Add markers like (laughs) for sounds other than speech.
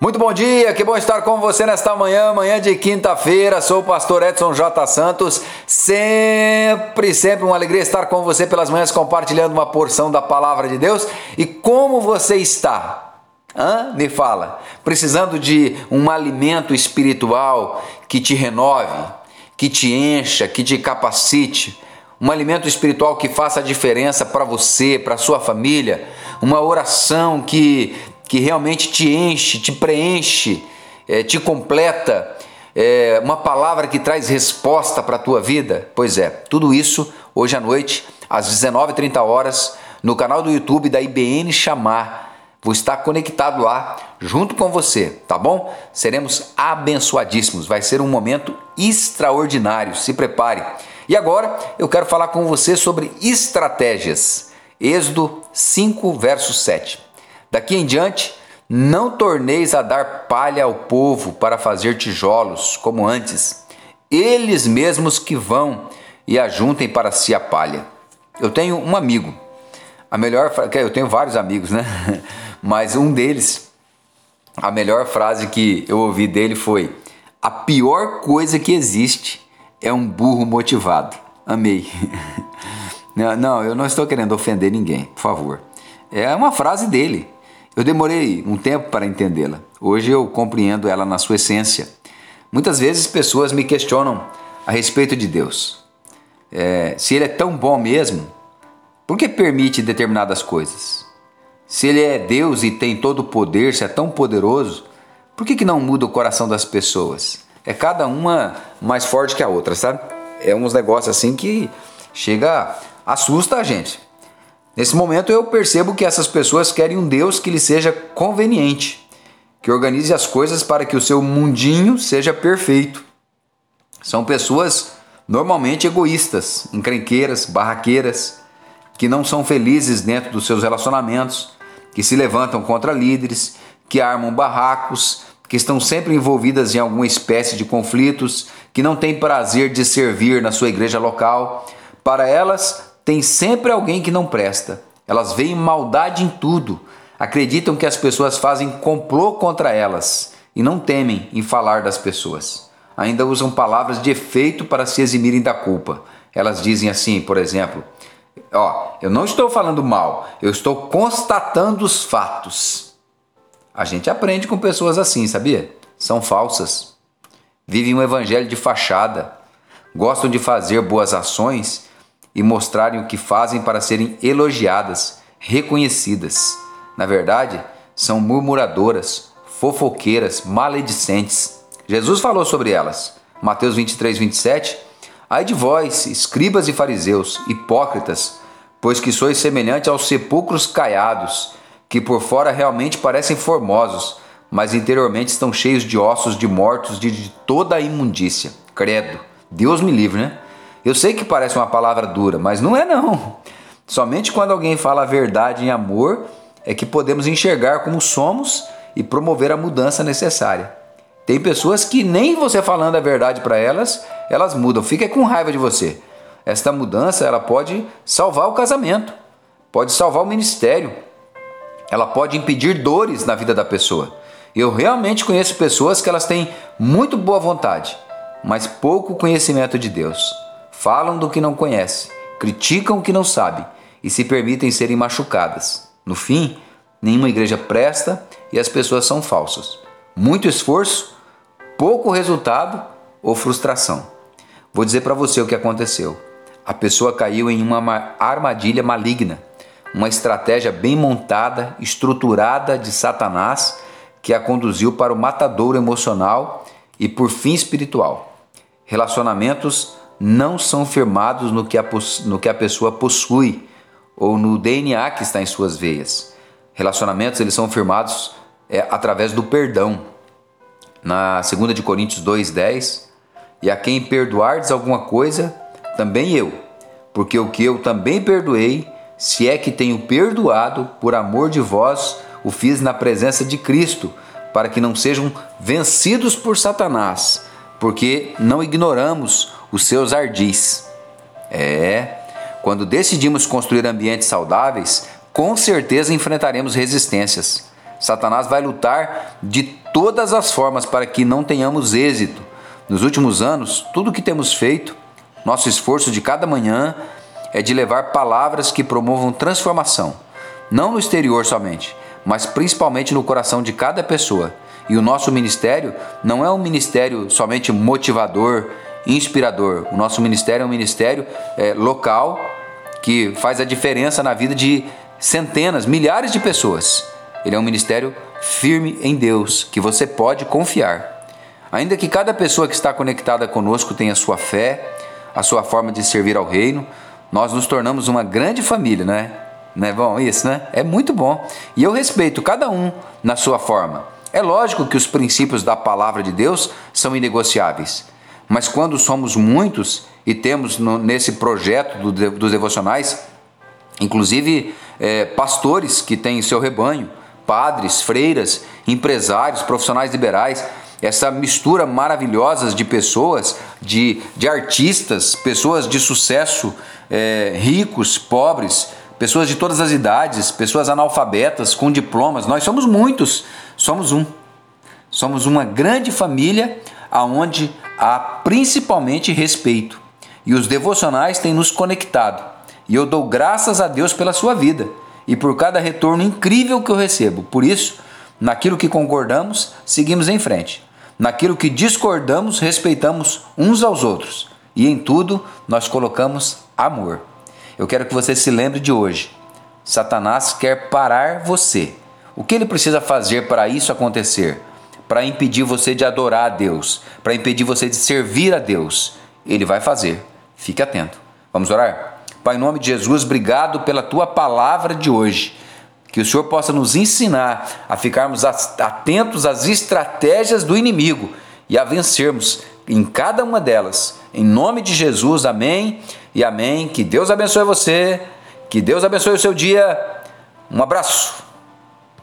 Muito bom dia, que bom estar com você nesta manhã, manhã de quinta-feira. Sou o pastor Edson J. Santos. Sempre, sempre uma alegria estar com você pelas manhãs compartilhando uma porção da palavra de Deus. E como você está? Hã? Me fala. Precisando de um alimento espiritual que te renove, que te encha, que te capacite um alimento espiritual que faça a diferença para você, para sua família, uma oração que que realmente te enche, te preenche, é, te completa, é, uma palavra que traz resposta para a tua vida? Pois é, tudo isso hoje à noite, às 19h30 horas, no canal do YouTube da IBN Chamar. Vou estar conectado lá junto com você, tá bom? Seremos abençoadíssimos. Vai ser um momento extraordinário. Se prepare. E agora eu quero falar com você sobre estratégias. Êxodo 5, verso 7. Daqui em diante, não torneis a dar palha ao povo para fazer tijolos, como antes. Eles mesmos que vão e ajuntem para si a palha. Eu tenho um amigo, a melhor, eu tenho vários amigos, né? (laughs) Mas um deles, a melhor frase que eu ouvi dele foi: a pior coisa que existe é um burro motivado. Amei. (laughs) Não, eu não estou querendo ofender ninguém, por favor. É uma frase dele. Eu demorei um tempo para entendê-la. Hoje eu compreendo ela na sua essência. Muitas vezes pessoas me questionam a respeito de Deus. É, se Ele é tão bom mesmo, por que permite determinadas coisas? Se Ele é Deus e tem todo o poder, se é tão poderoso, por que, que não muda o coração das pessoas? É cada uma mais forte que a outra, sabe? É uns negócios assim que chega, assusta a gente. Nesse momento eu percebo que essas pessoas querem um Deus que lhe seja conveniente, que organize as coisas para que o seu mundinho seja perfeito. São pessoas normalmente egoístas, encrenqueiras, barraqueiras, que não são felizes dentro dos seus relacionamentos, que se levantam contra líderes, que armam barracos, que estão sempre envolvidas em alguma espécie de conflitos, que não têm prazer de servir na sua igreja local. Para elas, tem sempre alguém que não presta. Elas veem maldade em tudo, acreditam que as pessoas fazem complô contra elas e não temem em falar das pessoas. Ainda usam palavras de efeito para se eximirem da culpa. Elas dizem assim, por exemplo: Ó, eu não estou falando mal, eu estou constatando os fatos. A gente aprende com pessoas assim, sabia? São falsas. Vivem um evangelho de fachada, gostam de fazer boas ações e mostrarem o que fazem para serem elogiadas, reconhecidas. Na verdade, são murmuradoras, fofoqueiras, maledicentes. Jesus falou sobre elas. Mateus 23, 27. Ai de vós, escribas e fariseus, hipócritas, pois que sois semelhante aos sepulcros caiados, que por fora realmente parecem formosos, mas interiormente estão cheios de ossos de mortos de, de toda a imundícia. Credo. Deus me livre, né? Eu sei que parece uma palavra dura, mas não é não. Somente quando alguém fala a verdade em amor é que podemos enxergar como somos e promover a mudança necessária. Tem pessoas que nem você falando a verdade para elas, elas mudam. Fica com raiva de você. Esta mudança ela pode salvar o casamento, pode salvar o ministério, ela pode impedir dores na vida da pessoa. Eu realmente conheço pessoas que elas têm muito boa vontade, mas pouco conhecimento de Deus falam do que não conhecem, criticam o que não sabem e se permitem serem machucadas. No fim, nenhuma igreja presta e as pessoas são falsas. Muito esforço, pouco resultado ou frustração. Vou dizer para você o que aconteceu. A pessoa caiu em uma armadilha maligna, uma estratégia bem montada, estruturada de Satanás que a conduziu para o matadouro emocional e por fim espiritual. Relacionamentos não são firmados no que, a, no que a pessoa possui ou no DNA que está em suas veias. Relacionamentos eles são firmados é, através do perdão. Na 2 de Coríntios 2:10, e a quem perdoardes alguma coisa, também eu, porque o que eu também perdoei, se é que tenho perdoado, por amor de vós, o fiz na presença de Cristo, para que não sejam vencidos por Satanás, porque não ignoramos os seus ardis. É, quando decidimos construir ambientes saudáveis, com certeza enfrentaremos resistências. Satanás vai lutar de todas as formas para que não tenhamos êxito. Nos últimos anos, tudo que temos feito, nosso esforço de cada manhã é de levar palavras que promovam transformação, não no exterior somente, mas principalmente no coração de cada pessoa. E o nosso ministério não é um ministério somente motivador, inspirador. O nosso ministério é um ministério é, local que faz a diferença na vida de centenas, milhares de pessoas. Ele é um ministério firme em Deus, que você pode confiar. Ainda que cada pessoa que está conectada conosco tenha sua fé, a sua forma de servir ao reino, nós nos tornamos uma grande família, né? Não é bom isso, né? É muito bom. E eu respeito cada um na sua forma. É lógico que os princípios da palavra de Deus são inegociáveis. Mas quando somos muitos e temos no, nesse projeto do, dos devocionais, inclusive é, pastores que têm seu rebanho, padres, freiras, empresários, profissionais liberais, essa mistura maravilhosa de pessoas, de, de artistas, pessoas de sucesso, é, ricos, pobres, pessoas de todas as idades, pessoas analfabetas, com diplomas. Nós somos muitos, somos um. Somos uma grande família aonde há principalmente respeito. E os devocionais têm nos conectado. E eu dou graças a Deus pela sua vida e por cada retorno incrível que eu recebo. Por isso, naquilo que concordamos, seguimos em frente. Naquilo que discordamos, respeitamos uns aos outros. E em tudo, nós colocamos amor. Eu quero que você se lembre de hoje. Satanás quer parar você. O que ele precisa fazer para isso acontecer? Para impedir você de adorar a Deus, para impedir você de servir a Deus. Ele vai fazer. Fique atento. Vamos orar? Pai, em nome de Jesus, obrigado pela tua palavra de hoje. Que o Senhor possa nos ensinar a ficarmos atentos às estratégias do inimigo e a vencermos em cada uma delas. Em nome de Jesus, amém e amém. Que Deus abençoe você, que Deus abençoe o seu dia. Um abraço.